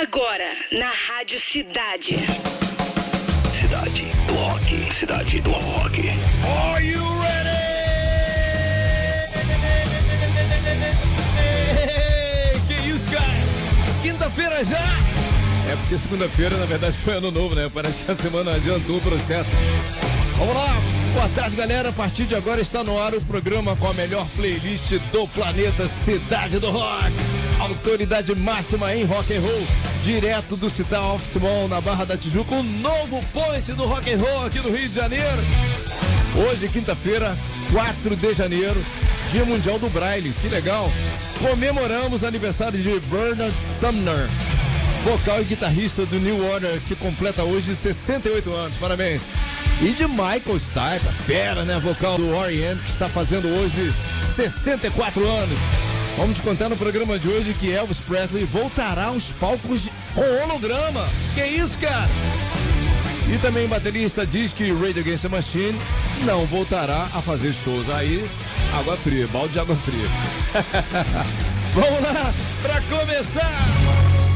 Agora, na Rádio Cidade. Cidade do Rock. Cidade do Rock. Are you ready? Que isso, cara? Quinta-feira já? É porque segunda-feira, na verdade, foi ano novo, né? Parece que a semana adiantou o processo. Vamos lá, boa tarde, galera. A partir de agora está no ar o programa com a melhor playlist do planeta Cidade do Rock. Autoridade máxima em rock and roll, direto do Citar Office Mall na Barra da Tijuca, o novo point do rock and roll aqui no Rio de Janeiro. Hoje, quinta-feira, 4 de janeiro, Dia Mundial do Braille. Que legal! Comemoramos aniversário de Bernard Sumner, vocal e guitarrista do New Order, que completa hoje 68 anos. Parabéns! E de Michael Stipe, fera, né? Vocal do R.E.M., que está fazendo hoje 64 anos. Vamos te contar no programa de hoje que Elvis Presley voltará aos palcos com holograma. Que isso, cara? E também baterista diz que Rage Against the Machine não voltará a fazer shows aí. Água fria, balde de água fria. Vamos lá, pra começar!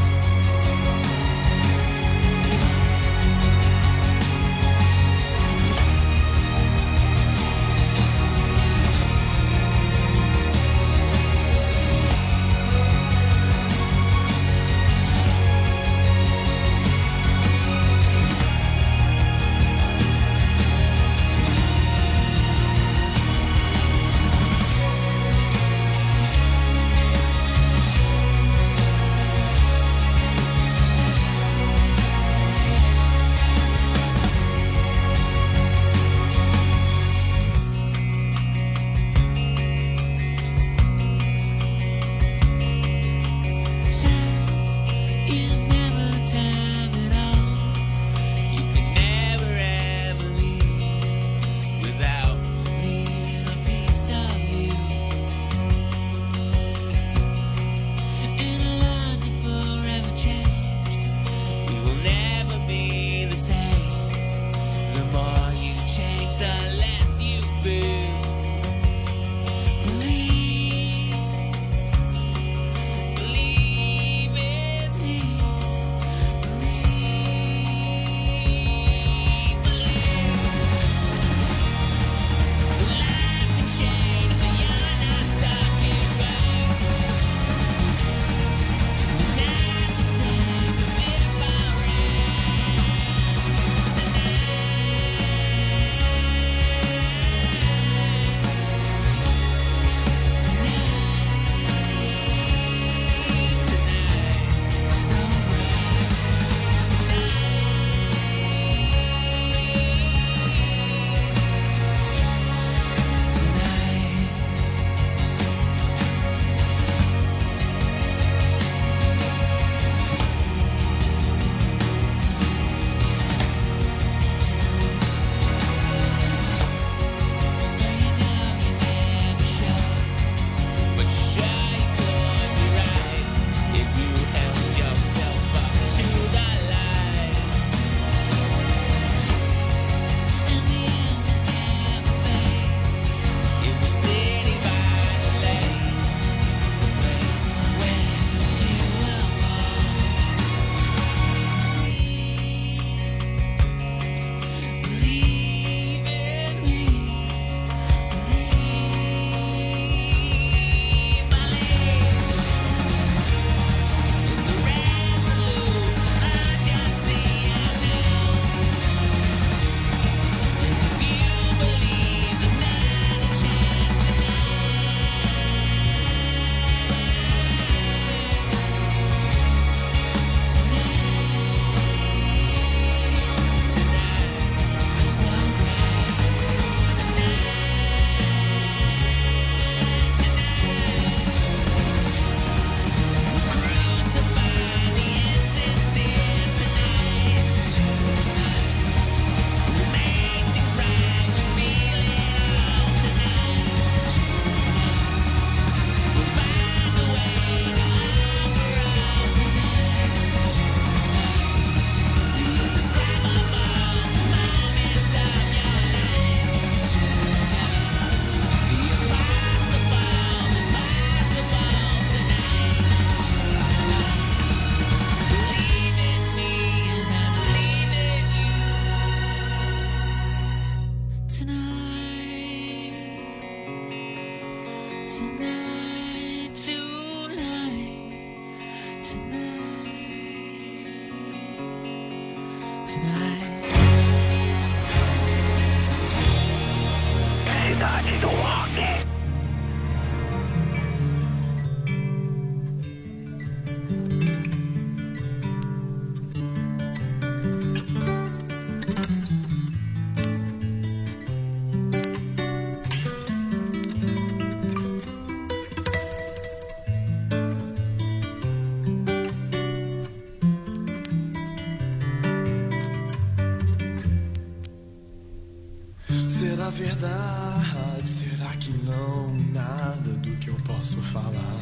Verdade? Será que não? Nada do que eu posso falar.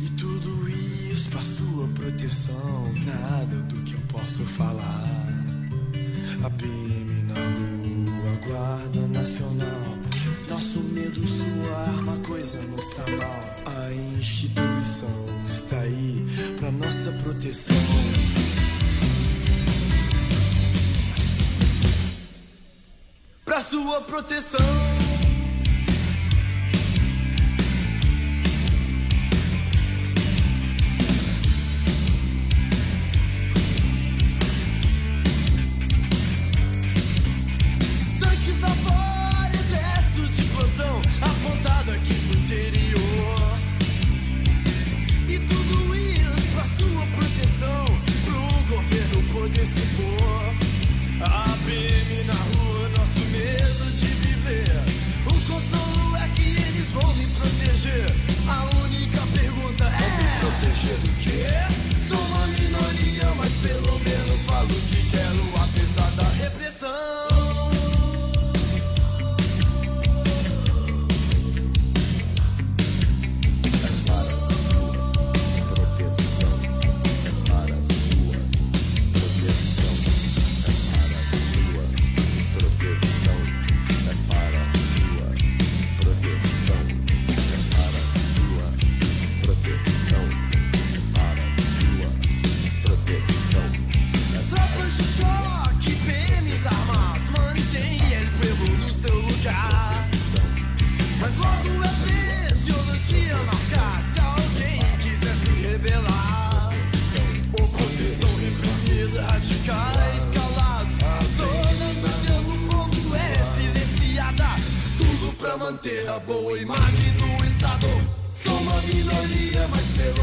E tudo isso pra sua proteção. Nada do que eu posso falar. A PM na rua, Guarda Nacional. Nosso medo, sua arma, coisa não está mal. A instituição está aí pra nossa proteção. Proteção. Boa imagem do Estado. Sou uma minoria, mas pelo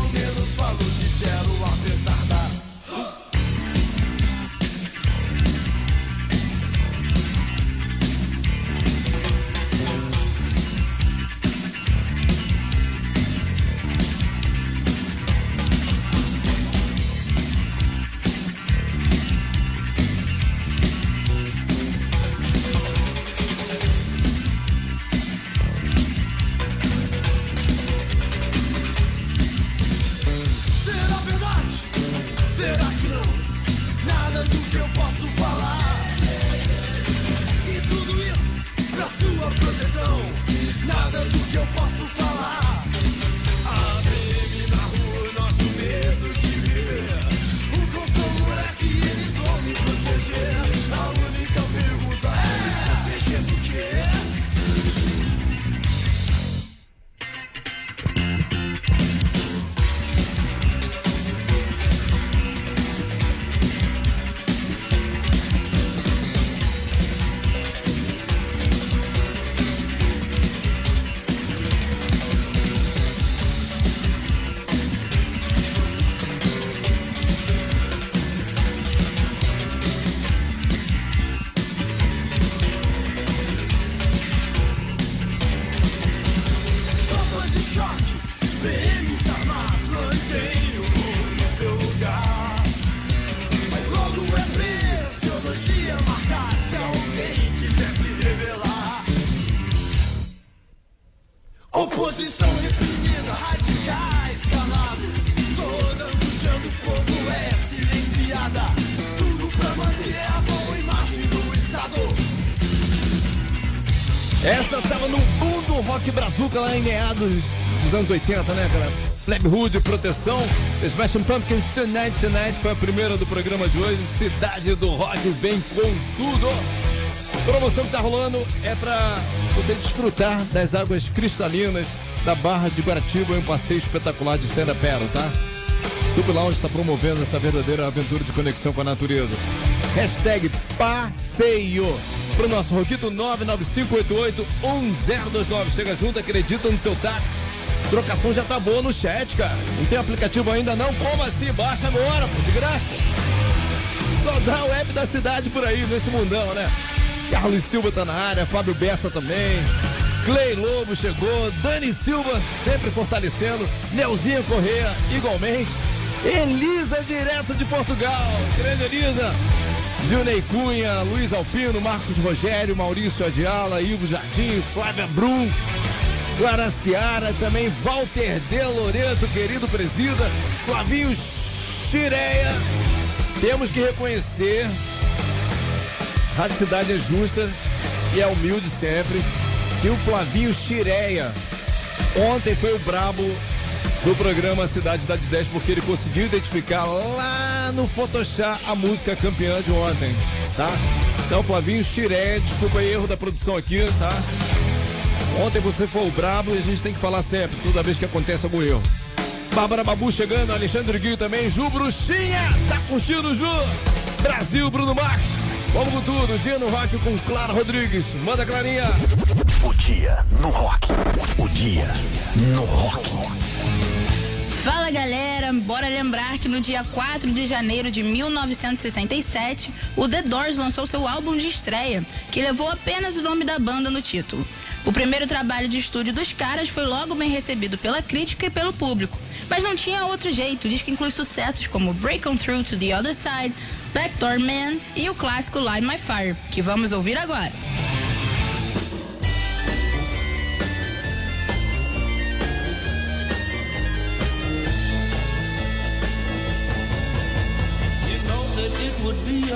lá em meados dos anos 80, né, cara? Flap Hood, Proteção, Smashing Pumpkins Tonight Tonight foi a primeira do programa de hoje. Cidade do Rock vem com tudo. A promoção que tá rolando é pra você desfrutar das águas cristalinas da Barra de Guaratiba em um passeio espetacular de stand-up paddle, tá? Sub Lounge está promovendo essa verdadeira aventura de conexão com a natureza. Hashtag passeio. Pro nosso Roquito 995881029. Chega junto, acredita no seu táxi. Trocação já tá boa no chat, cara. Não tem aplicativo ainda não? Como assim? Baixa agora, pô, de graça. Só dá o app da cidade por aí, nesse mundão, né? Carlos Silva tá na área, Fábio Bessa também. Clay Lobo chegou, Dani Silva sempre fortalecendo, Neuzinha Correia igualmente. Elisa direto de Portugal, grande Elisa. Gilney Cunha, Luiz Alpino, Marcos Rogério, Maurício Adiala, Ivo Jardim, Flávia Brum, Guaraciara, também Walter De Loreto, querido presida, Flavinho Chireia. Temos que reconhecer, Rádio Cidade é justa e é humilde sempre, e o Flavinho Chireia ontem foi o brabo do programa Cidade Cidade 10 porque ele conseguiu identificar lá no Photoshop a música campeã de ontem, tá? Então, Flavinho Chireia, desculpa erro da produção aqui, tá? Ontem você foi o brabo e a gente tem que falar sempre, toda vez que acontece algum erro. Bárbara Babu chegando, Alexandre Guio também, Ju Bruxinha, tá curtindo, Ju? Brasil, Bruno Marques. Vamos com tudo, dia no rock com Clara Rodrigues. Manda, Clarinha. O dia no rock. O dia no rock. Fala galera, bora lembrar que no dia 4 de janeiro de 1967, o The Doors lançou seu álbum de estreia, que levou apenas o nome da banda no título. O primeiro trabalho de estúdio dos caras foi logo bem recebido pela crítica e pelo público, mas não tinha outro jeito, o disco inclui sucessos como Break On Through to the Other Side, Backdoor Man e o clássico Light My Fire, que vamos ouvir agora.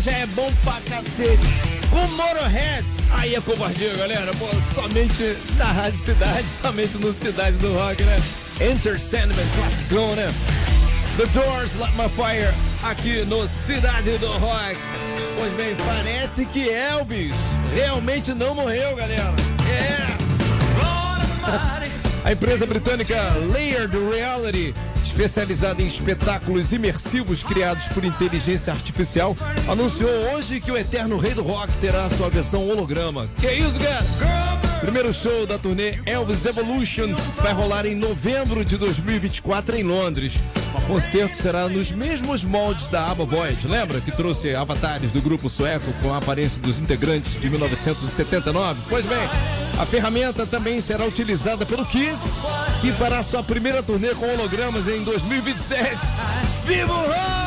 já é bom pra cacete. Com Motorhead, aí é covardia, galera. Pô, somente na Rádio Cidade, somente no Cidade do Rock, né? Enter Sandman, classicão, né? The Doors, Light My Fire, aqui no Cidade do Rock. Pois bem, parece que Elvis realmente não morreu, galera. É! A empresa britânica Layered Reality, especializada em espetáculos imersivos criados por inteligência artificial, anunciou hoje que o eterno rei do rock terá sua versão holograma. Que isso, cara? Primeiro show da turnê Elvis Evolution vai rolar em novembro de 2024 em Londres. O concerto será nos mesmos moldes da ABBA Void, lembra que trouxe avatares do grupo sueco com a aparência dos integrantes de 1979? Pois bem, a ferramenta também será utilizada pelo Kiss, que fará sua primeira turnê com hologramas em 2027. Viva o rock!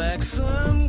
like some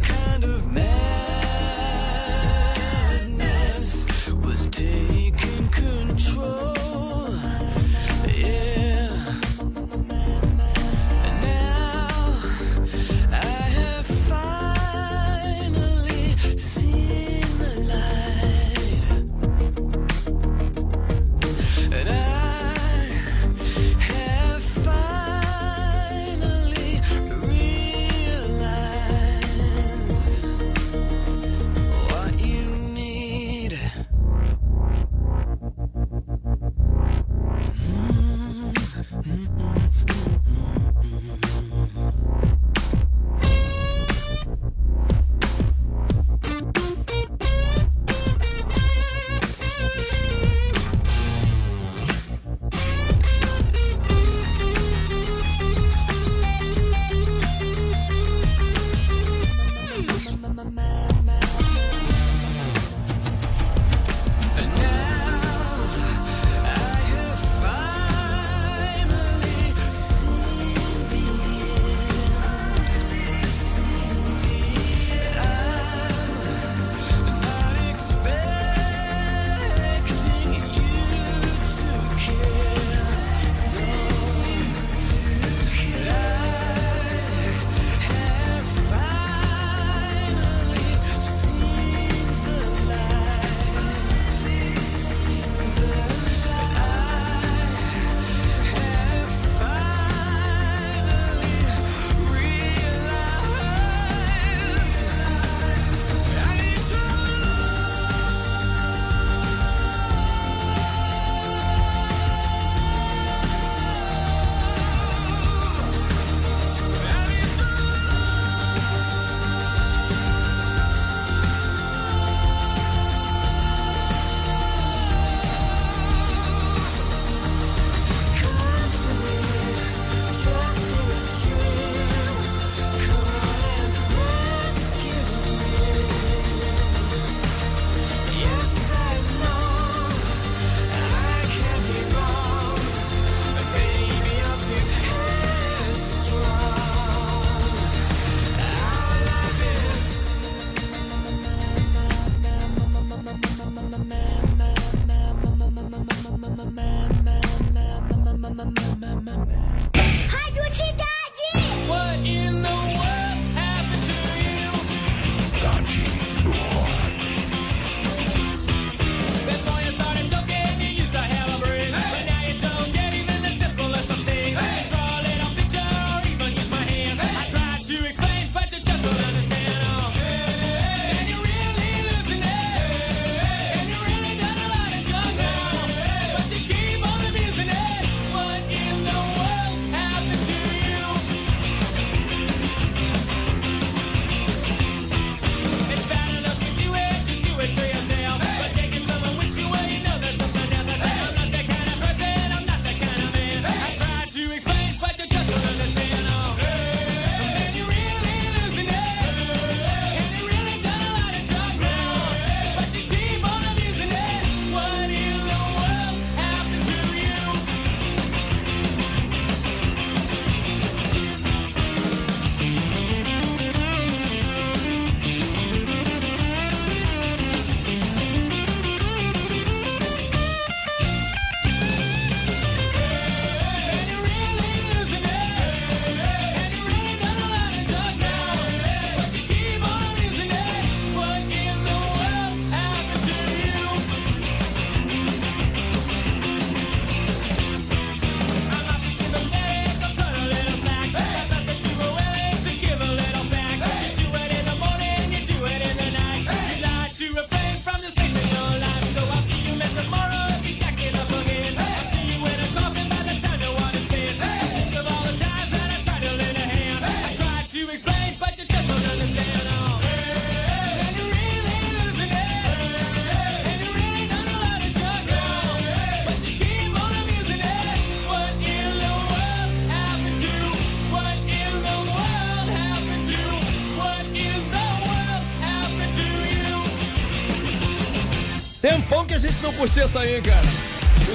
curtia essa aí, cara.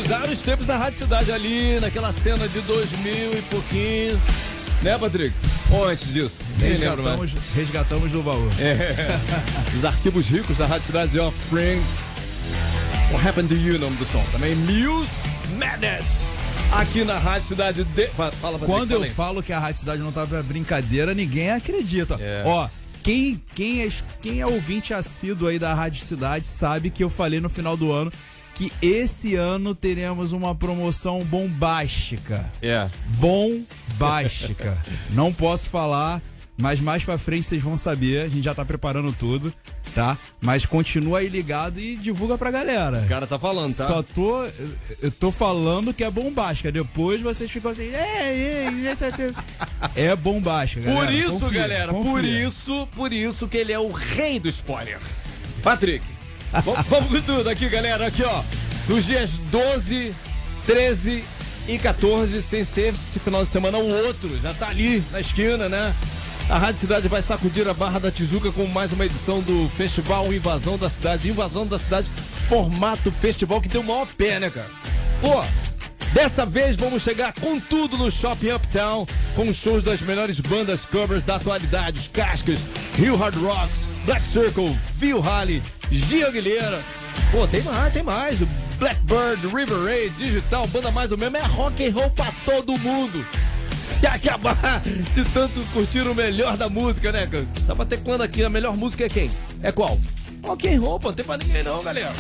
Usaram os tempos da Rádio Cidade ali, naquela cena de 2000 e pouquinho. Né, Patrick? Ou antes disso? Resgatamos, resgatamos do baú. É. Os arquivos ricos da Rádio Cidade de Offspring. What Happened to You, o nome do som. Também Muse Madness. Aqui na Rádio Cidade de... Fa- Fala, Patrick, Quando eu fala aí. falo que a Rádio Cidade não tá pra brincadeira, ninguém acredita. É. Ó, quem, quem, é, quem é ouvinte assíduo aí da Rádio Cidade sabe que eu falei no final do ano que esse ano teremos uma promoção bombástica. É. Bombástica. não posso falar, mas mais pra frente vocês vão saber. A gente já tá preparando tudo, tá? Mas continua aí ligado e divulga pra galera. O cara tá falando, tá? Só tô. Eu tô falando que é bombástica. Depois vocês ficam assim. É, é, é, é bombástica, galera. Por isso, Confia, galera, confia. por isso, por isso que ele é o rei do spoiler. Patrick, vamos, com tudo aqui, galera. Aqui, ó. Nos dias 12, 13 e 14, sem ser esse final de semana, o outro já tá ali na esquina, né? A Rádio Cidade vai sacudir a Barra da Tijuca com mais uma edição do Festival Invasão da Cidade. Invasão da Cidade, formato festival que tem o maior pé, né, cara? Pô, Dessa vez vamos chegar com tudo no Shopping Uptown, com shows das melhores bandas covers da atualidade, os Cascas, Rio Hard Rocks, Black Circle, Phil Halley, Gia Aguilera. Pô, tem mais, tem mais. Blackbird, River Raid, Digital, banda mais do mesmo, é rock and roll pra todo mundo. Se acabar de tanto curtir o melhor da música, né, cara? Tava teclando aqui, a melhor música é quem? É qual? Rock and roll, pô, não tem pra ninguém não, galera.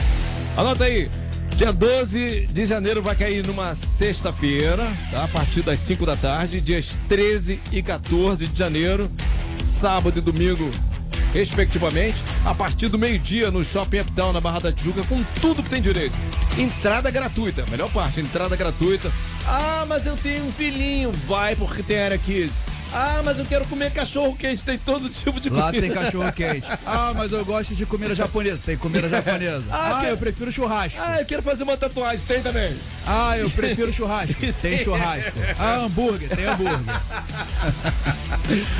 Anota aí. Dia 12 de janeiro vai cair numa sexta-feira, tá? A partir das 5 da tarde. Dias 13 e 14 de janeiro, sábado e domingo, respectivamente. A partir do meio-dia no Shopping Uptown, na Barra da Tijuca, com tudo que tem direito. Entrada gratuita, melhor parte, entrada gratuita. Ah, mas eu tenho um filhinho. Vai porque tem Era Kids. Ah, mas eu quero comer cachorro quente. Tem todo tipo de Lá comida. tem cachorro quente. Ah, mas eu gosto de comida japonesa. Tem comida japonesa. Ah, Ah, eu prefiro churrasco. Ah, eu quero fazer uma tatuagem. Tem também. Ah, eu prefiro churrasco. Tem churrasco. Ah, hambúrguer. Tem hambúrguer.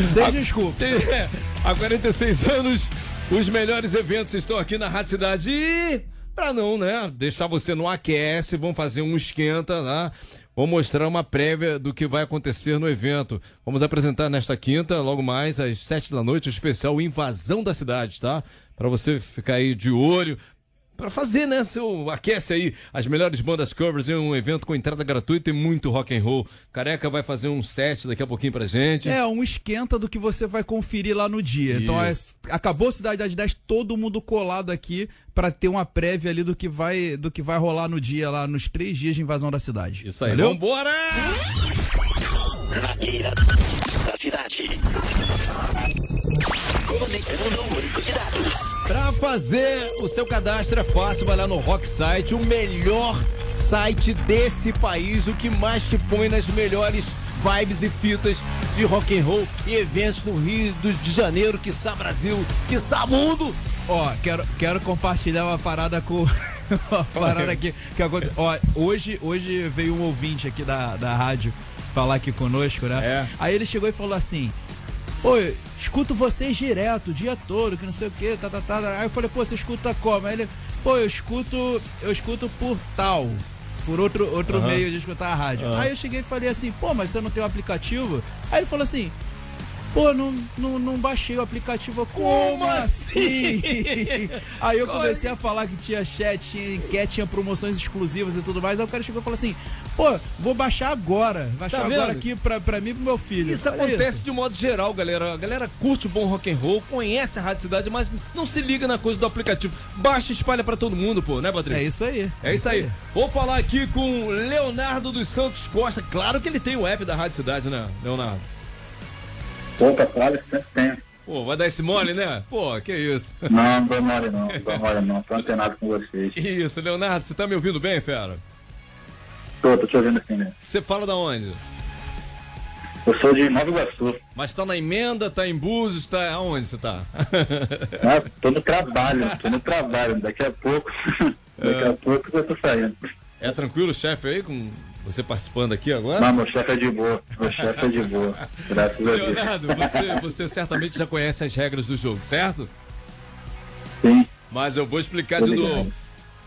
Sem desculpa. Tem, é, há 46 anos, os melhores eventos estão aqui na Rádio Cidade. E, pra não, né, deixar você no aquece, vamos fazer um esquenta lá. Vou mostrar uma prévia do que vai acontecer no evento. Vamos apresentar nesta quinta, logo mais, às sete da noite, o especial Invasão da Cidade, tá? Pra você ficar aí de olho. Pra fazer, né, seu aquece aí as melhores bandas covers em um evento com entrada gratuita e muito rock and roll. Careca vai fazer um set daqui a pouquinho pra gente. É, um esquenta do que você vai conferir lá no dia. Então, é, acabou a Cidade das 10, todo mundo colado aqui pra ter uma prévia ali do que vai do que vai rolar no dia lá, nos três dias de invasão da cidade. Isso aí, Valeu? vambora! Na beira da cidade. Conectando o banco de dados. Pra fazer o seu cadastro é fácil, vai lá no Rock Site, o melhor site desse país, o que mais te põe nas melhores vibes e fitas de rock and roll e eventos no Rio de Janeiro, que Brasil, que mundo. Ó, quero, quero compartilhar uma parada com. uma parada aqui. Que aconte- Ó, hoje, hoje veio um ouvinte aqui da, da rádio falar aqui conosco, né? É. Aí ele chegou e falou assim: eu escuto vocês direto, o dia todo, que não sei o que, tá, tá, tá. Aí eu falei, pô, você escuta como? Aí ele, pô, eu escuto, eu escuto por tal. Por outro, outro meio de escutar a rádio. Aí eu cheguei e falei assim, pô, mas você não tem o aplicativo? Aí ele falou assim, Pô, não, não, não baixei o aplicativo. Como, assim? Aí eu comecei a falar que tinha chat, tinha enquete, tinha promoções exclusivas e tudo mais. Aí o cara chegou e falou assim: pô, vou baixar agora. Baixar Tá agora aqui pra, pra mim e pro meu filho. Isso Olha acontece de um modo geral, galera. A galera curte o bom rock and roll, conhece a Rádio Cidade, mas não se liga na coisa do aplicativo. Baixa e espalha pra todo mundo, pô, né, Patrícia? É isso aí. É isso aí. Vou falar aqui com Leonardo dos Santos Costa. Claro que ele tem o app da Rádio Cidade, né, Leonardo? Opa, claro sempre tem. Pô, vai dar esse mole, né? Pô, que isso. Não, não dou mole não, não dou mole não. Tô antenado com vocês. Isso, Leonardo, você tá me ouvindo bem, fera? Tô, tô te ouvindo assim, né? Você fala da onde? Eu sou de Nova Iguaçu. Mas tá na emenda, tá em Búzios, tá aonde você tá? Ah, tô no trabalho, tô no trabalho. Daqui a pouco, daqui a pouco eu tô saindo. É tranquilo o chefe aí com você participando aqui agora? Mas meu chefe é de boa, meu chefe é de boa. Graças a Deus. Leonardo, você, você certamente já conhece as regras do jogo, certo? Sim. Mas eu vou explicar Tô de ligado. novo.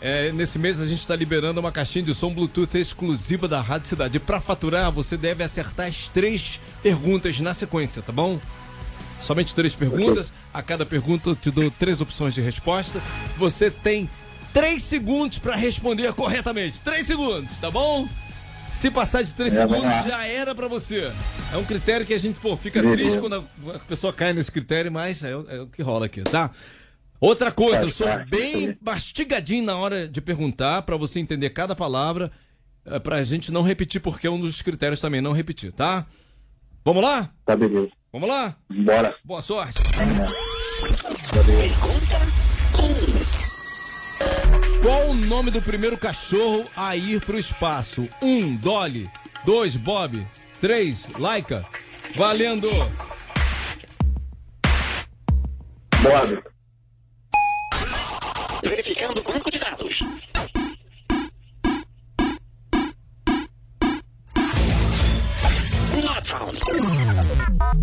É, nesse mês a gente está liberando uma caixinha de som Bluetooth exclusiva da Rádio Cidade. E para faturar, você deve acertar as três perguntas na sequência, tá bom? Somente três perguntas. A cada pergunta eu te dou três opções de resposta. Você tem três segundos para responder corretamente. Três segundos, tá bom? Se passar de três É, vamos segundos, já era pra você. É um critério que a gente, pô, fica Beleza. triste quando a pessoa cai nesse critério, mas é, o- é o que rola aqui, tá? Outra coisa, eu sou bem mastigadinho na hora de perguntar, pra você entender cada palavra, é, pra gente não repetir, porque é um dos critérios também, não repetir, tá? Vamos lá? Tá beleza. Vamos lá? Bora. Boa sorte. Qual o nome do primeiro cachorro a ir pro espaço? Um, Dolly. Dois, Bob. Três, Laika. Valendo. Bob. Verificando o banco de dados. Not found.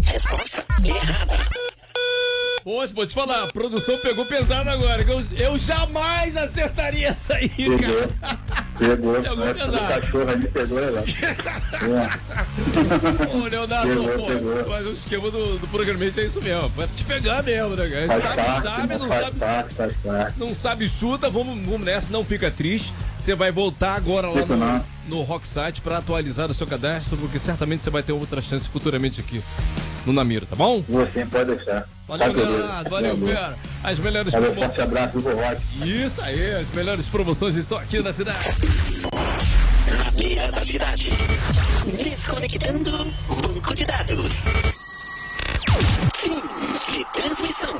Resposta errada. Poxa, vou te falar, a produção pegou pesado agora. Eu, eu jamais acertaria essa aí, Pegou. cara. Pegou. Pegou do pesado. cachorro ali pegou legal. É. Ô, Leonardo, Pegou, pô, pegou. mas o esquema do, do programete é isso mesmo. Vai te pegar mesmo, né, cara? Faz Sabe, parte, sabe, né? não faz sabe. parte, faz parte. Não sabe, chuta, vamos, vamos nessa, não fica triste. Você vai voltar agora lá Fico no, não. no Rock Site pra atualizar o seu cadastro, porque certamente você vai ter outra chance futuramente aqui no Namiro, tá bom? Você pode deixar. Valeu. Leonardo, valeu. As melhores Valeu, promoções. abraço. Isso aí, as melhores promoções estão aqui na cidade. Na beira da cidade. Desconectando banco de dados. Fim de transmissão.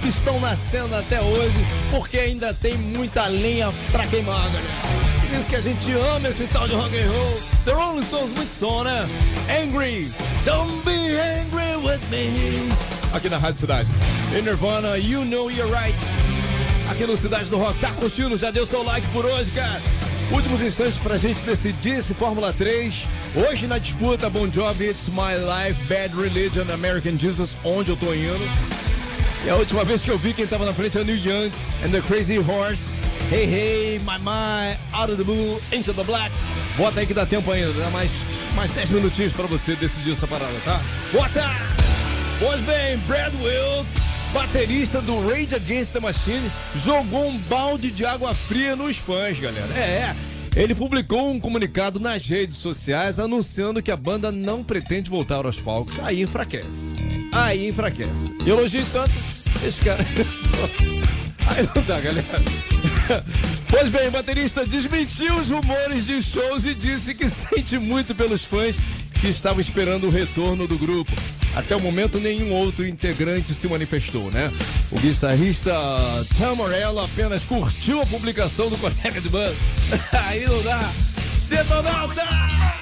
Que estão nascendo até hoje, porque ainda tem muita lenha pra queimar, galera. Por isso que a gente ama esse tal de rock and roll. The Rolling Stones, muito som, né? Angry, don't be angry with me. Aqui na Rádio Cidade. E Nirvana, You Know You're Right. Aqui no Cidade do Rock. Tá curtindo? Já deu seu like por hoje, cara? Últimos instantes pra gente decidir esse Fórmula 3. Hoje na disputa, Bon Jovi, It's My Life, Bad Religion, American Jesus, onde eu tô indo. E a última vez que eu vi quem tava na frente é o Neil Young and the Crazy Horse. Hey, hey, my, my, out of the blue, into the black. Bota aí que dá tempo ainda, dá mais, mais 10 minutinhos pra você decidir essa parada, tá? Bota! Pois bem, Brad Wilk, baterista do Rage Against the Machine, jogou um balde de água fria nos fãs, galera. É, ele publicou um comunicado nas redes sociais anunciando que a banda não pretende voltar aos palcos. Aí enfraquece. Aí enfraquece. Eu elogiei tanto esse cara. Aí não dá, galera. Pois bem, o baterista desmentiu os rumores de shows e disse que sente muito pelos fãs que estavam esperando o retorno do grupo. Até o momento, nenhum outro integrante se manifestou, né? O guitarrista Tom Morello apenas curtiu a publicação do colega de banda. Aí não dá. Detonauta!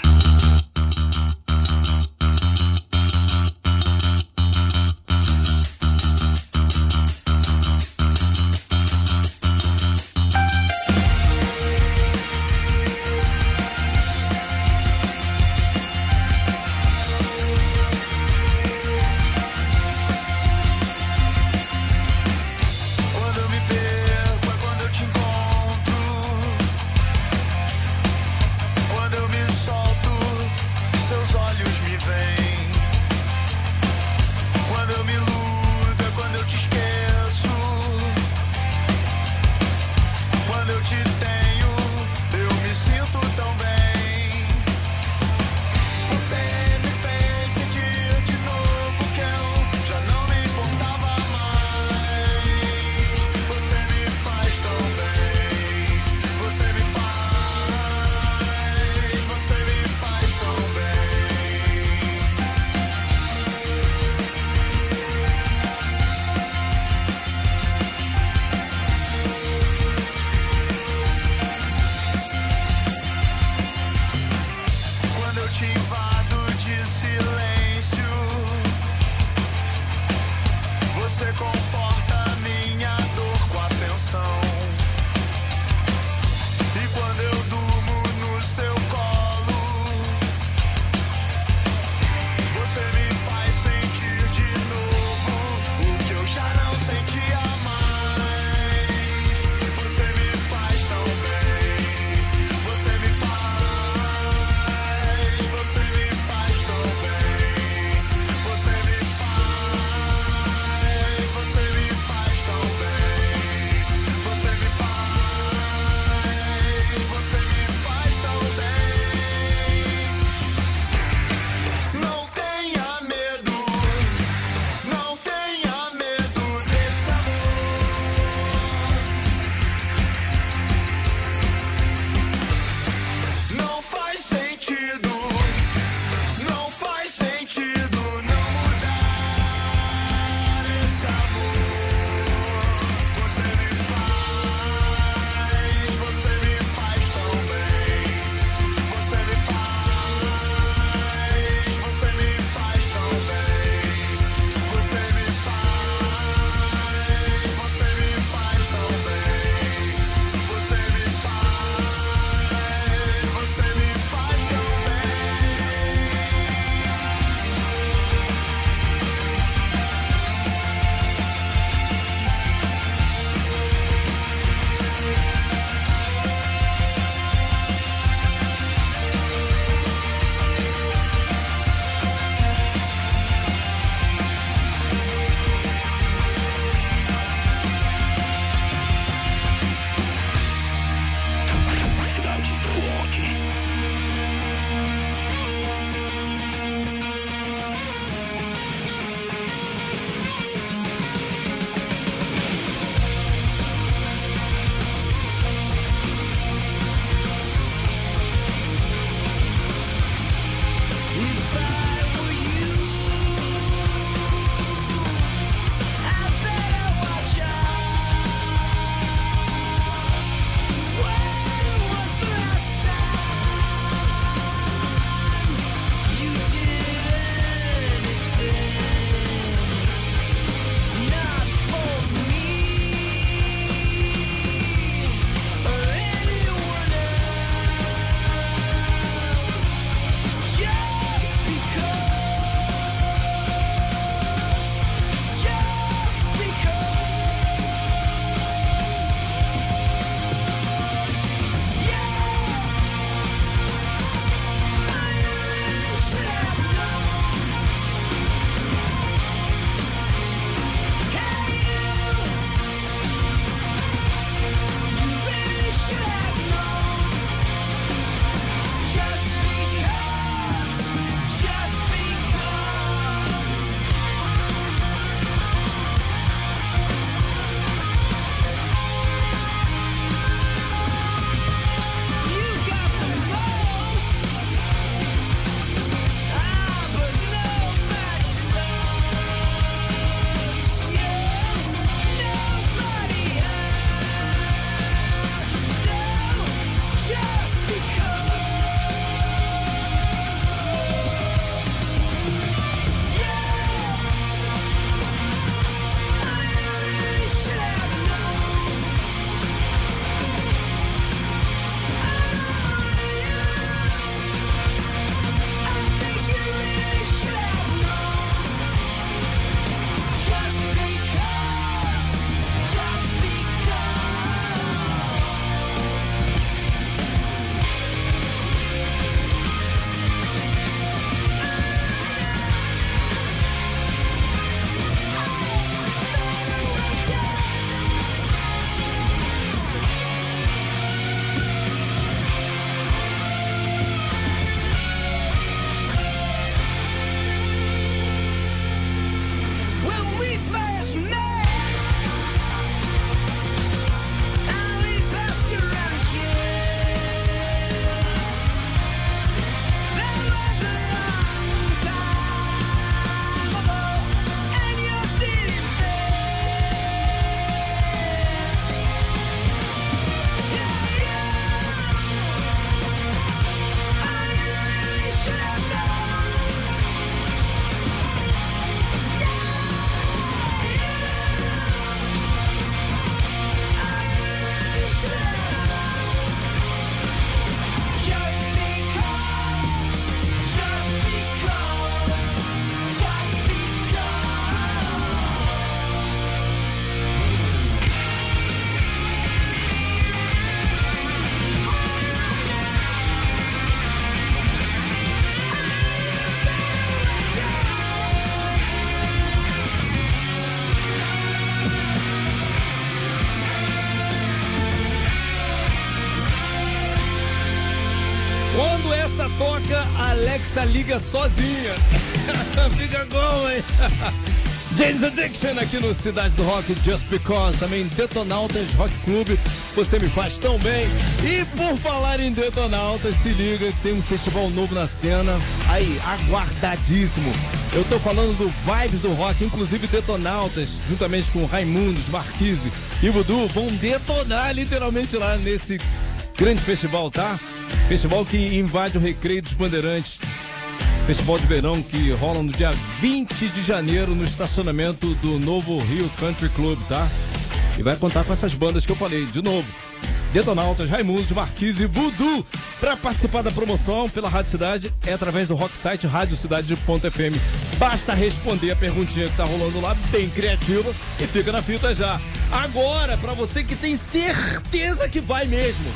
Alexa liga sozinha. Fica como, hein? James Addiction aqui no Cidade do Rock, Just Because, também Detonautas Rock Club, você me faz tão bem. E por falar em Detonautas, se liga tem um festival novo na cena, aí, aguardadíssimo. Eu tô falando do Vibes do Rock, inclusive Detonautas, juntamente com Raimundos, Marquise e Voodoo, vão detonar literalmente lá nesse grande festival, tá? Festival que invade o Recreio dos Bandeirantes, Festival de verão que rola no dia 20 de janeiro no estacionamento do novo Rio Country Club, tá? E vai contar com essas bandas que eu falei, de novo. Detonautas, Raimundos, Marquise e Voodoo. Para participar da promoção pela Rádio Cidade é através do rock site radiocidade.fm. Basta responder a perguntinha que tá rolando lá, bem criativa, e fica na fita já. Agora, para você que tem certeza que vai mesmo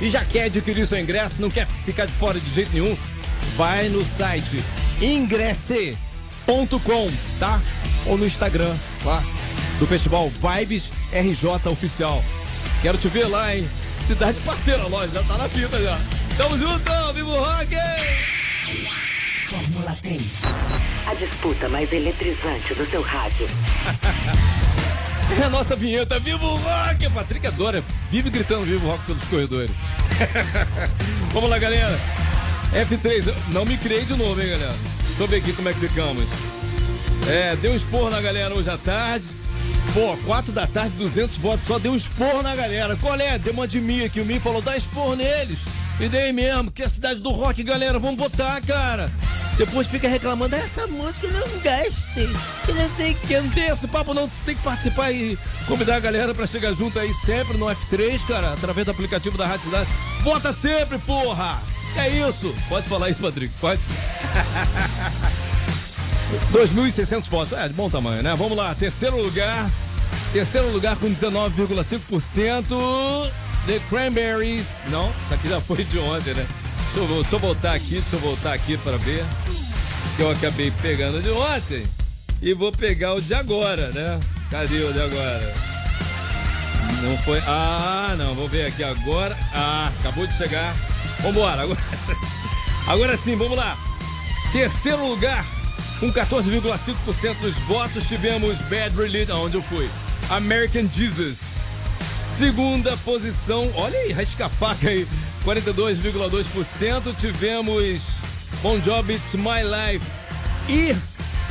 e já quer adquirir seu ingresso, não quer ficar de fora de jeito nenhum, vai no site ingresse.com, tá? Ou no Instagram lá do festival Vibes RJ Oficial. Quero te ver lá, hein? Cidade parceira, lógico, já tá na fita já. Tamo junto, vivo rock! Fórmula 3. A disputa mais eletrizante do seu rádio. É a nossa vinheta, Viva o Rock! Patrick adora, vive gritando Viva o Rock pelos corredores. Vamos lá, galera. F3, eu não me criei de novo, hein, galera. Deixa eu ver aqui como é que ficamos. É, deu um esporro na galera hoje à tarde. Pô, 4 da tarde, 200 votos só, deu um esporro na galera. Qual é? Deu uma de mim aqui, o mim falou, dá esporro neles. E dei mesmo, que é a cidade do rock, galera, vamos votar, cara. Depois fica reclamando, essa música eu não gostei. Que não tem que, não tem esse papo não, você tem que participar e convidar a galera pra chegar junto aí sempre no F3, cara, através do aplicativo da Rádio Cidade. Vota sempre, porra! É isso! Pode falar isso, Patrick, pode. 2.600 votos, é de bom tamanho, né? Vamos lá, terceiro lugar. Terceiro lugar com 19,5%. The Cranberries. Não, isso aqui já foi de ontem, né? Deixa eu, deixa eu voltar aqui, deixa eu voltar aqui para ver. Que eu acabei pegando de ontem. E vou pegar o de agora, né? Cadê o de agora? Não foi. Ah, não, vou ver aqui agora. Ah, acabou de chegar. Vambora, agora. Agora sim, vamos lá. Terceiro lugar, com 14,5% dos votos, tivemos Bad Religion, onde eu fui. American Jesus. Segunda posição, olha aí, rasca a faca aí, 42,2%. Tivemos Bon Jovi It's My Life. E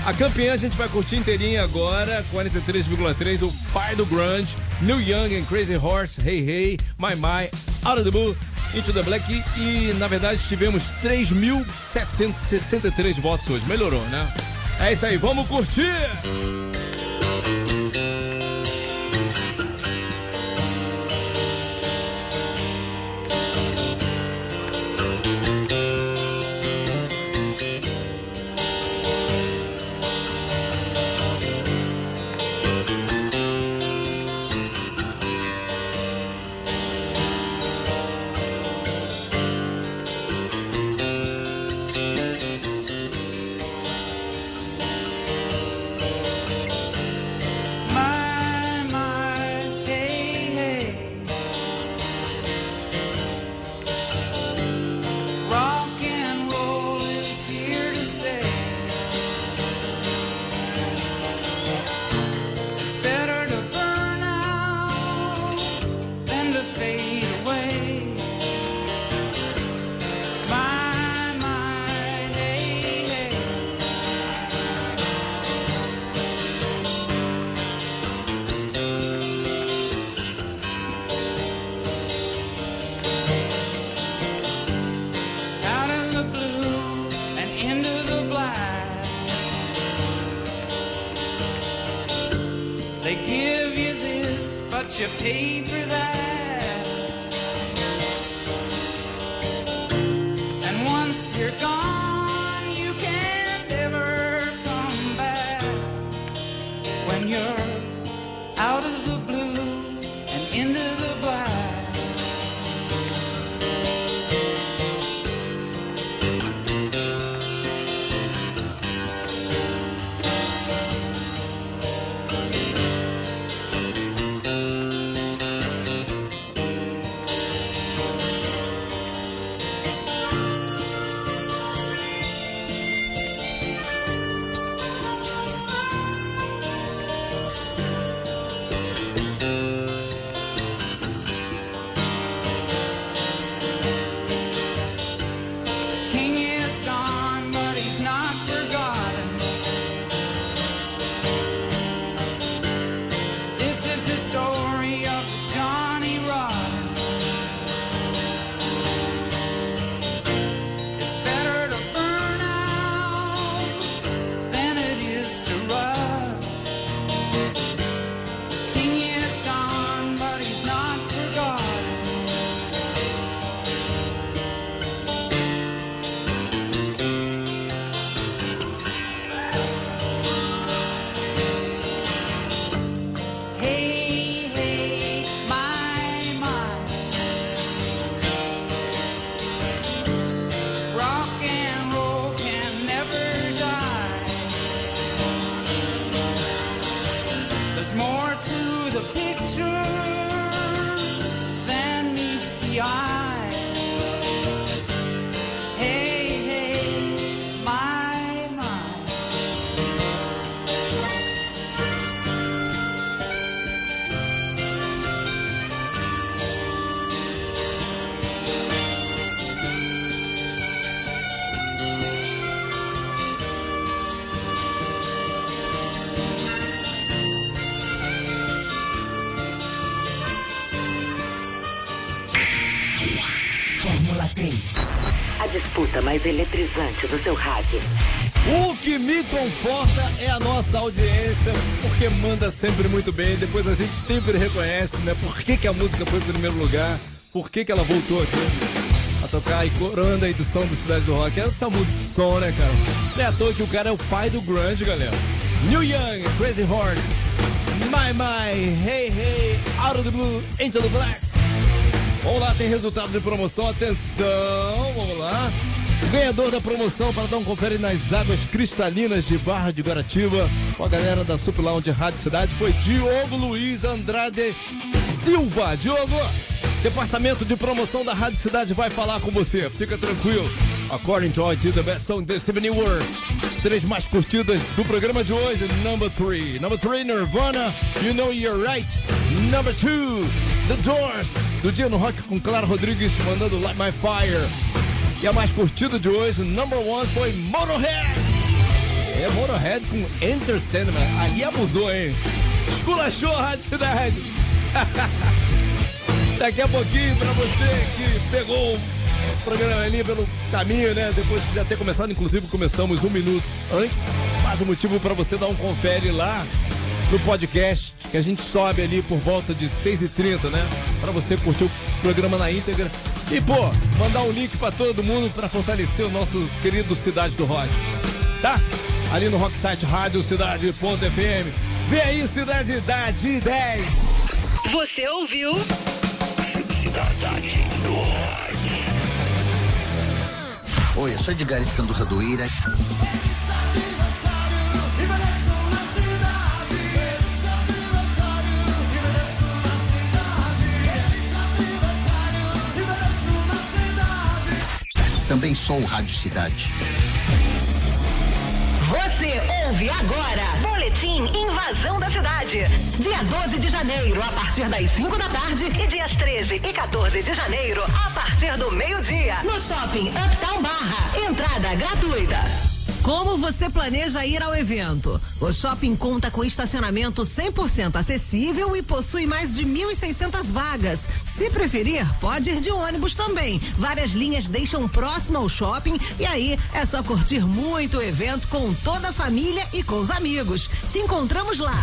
a campeã a gente vai curtir inteirinha agora, 43,3%. O pai do grunge, New Young and Crazy Horse, Hey Hey, My My, Out of the Blue, Into the Black. E, na verdade tivemos 3.763 votos hoje. Melhorou, né? É isso aí, vamos curtir! Mais eletrizante do seu rádio. O que me conforta é a nossa audiência, porque manda sempre muito bem. Depois a gente sempre reconhece, né? Por que, que a música foi em primeiro lugar, por que, que ela voltou aqui a tocar e corando a edição do Cidade do Rock. Essa de som, né, cara? Não é à toa que o cara é o pai do grunge, galera. New Young, Crazy Horse, My My, Hey Hey, Out of the Blue, Into the Black. Vamos lá, tem resultado de promoção. Atenção, vamos lá. Ganhador da promoção para dar um confere nas águas cristalinas de Barra de Guaratiba com a galera da Sup Lounge Rádio Cidade foi Diogo Luiz Andrade Silva. Diogo, departamento de promoção da Rádio Cidade vai falar com você. Fica tranquilo. According to IT, the best song this evening were as três mais curtidas do programa de hoje. Number three. Number three, Nirvana. You know you're right. Number two, The Doors. Do dia no rock com Clara Rodrigues mandando Light My Fire. E a mais curtida de hoje, number one, foi Motorhead. É, Motorhead com Enter Sandman. Aí abusou, hein? Esculachou a Rádio Cidade. Daqui a pouquinho, pra você que pegou o programa ali pelo caminho, né? Depois de já ter começado, inclusive começamos um minuto antes. Mais um motivo pra você dar um confere lá no podcast, que a gente sobe ali por volta de 6h30, né? Pra você curtir o programa na íntegra. E, pô, mandar um link pra todo mundo pra fortalecer o nosso querido Cidade do Rock. Tá? Ali no Rocksite Rádio Cidade.fm. Vem aí, Cidade da de 10. Você ouviu? Cidade do Rock. Oi, eu sou Edgar Escandurra do Também sou Rádio Cidade. Você ouve agora. Boletim Invasão da Cidade. Dia 12 de janeiro, a partir das 5 da tarde. E dias 13 e 14 de janeiro, a partir do meio-dia. No shopping Uptown Barra. Entrada gratuita. Como você planeja ir ao evento? O shopping conta com estacionamento 100% acessível e possui mais de 1.600 vagas. Se preferir, pode ir de ônibus também. Várias linhas deixam próximo ao shopping e aí é só curtir muito o evento com toda a família e com os amigos. Te encontramos lá.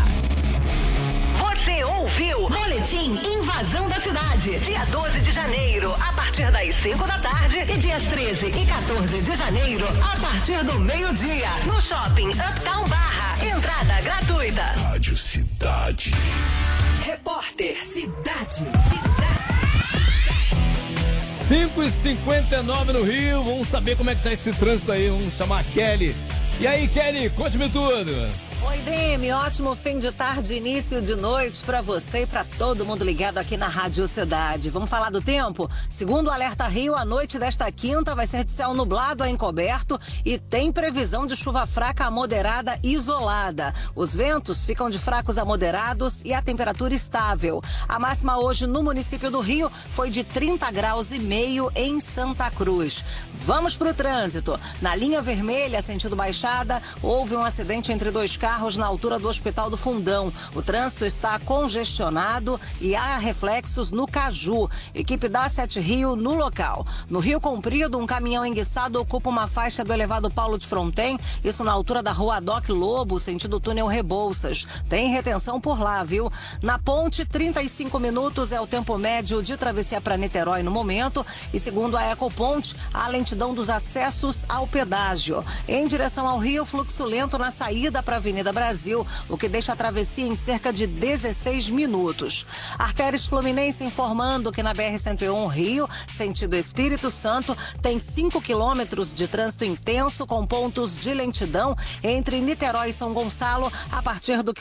Você ouviu? Boletim Invasão da Cidade. Dia 12 de janeiro, a partir das 5 da tarde. E dias 13 e 14 de janeiro, a partir do meio-dia. No shopping Uptown Barra. Entrada gratuita. Rádio Cidade. Repórter Cidade. 5 e 59 no Rio. Vamos saber como é que tá esse trânsito aí. Vamos chamar a Kelly. E aí, Kelly, conte-me tudo. Oi, Demi, ótimo fim de tarde, início de noite para você e para todo mundo ligado aqui na Rádio Cidade. Vamos falar do tempo? Segundo o Alerta Rio, a noite desta quinta vai ser de céu nublado a encoberto e tem previsão de chuva fraca a moderada isolada. Os ventos ficam de fracos a moderados e a temperatura estável. A máxima hoje no município do Rio foi de 30 graus e meio em Santa Cruz. Vamos para o trânsito. Na linha vermelha, sentido baixada, houve um acidente entre dois carros na altura do Hospital do Fundão. O trânsito está congestionado e há reflexos no Caju. Equipe da Sete Rio no local. No Rio Comprido, um caminhão enguiçado ocupa uma faixa do elevado Paulo de Fronten, isso na altura da rua Doc Lobo, sentido túnel Rebouças. Tem retenção por lá, viu? Na ponte, 35 minutos é o tempo médio de travessia para Niterói no momento. E segundo a Ecoponte, a lentidão dos acessos ao pedágio. Em direção ao Rio, fluxo lento na saída para a Avenida Brasil, o que deixa a travessia em cerca de 16 minutos. Artérias Fluminense informando que na BR-101 Rio, sentido Espírito Santo, tem 5 quilômetros de trânsito intenso com pontos de lentidão entre Niterói e São Gonçalo a partir do quilômetro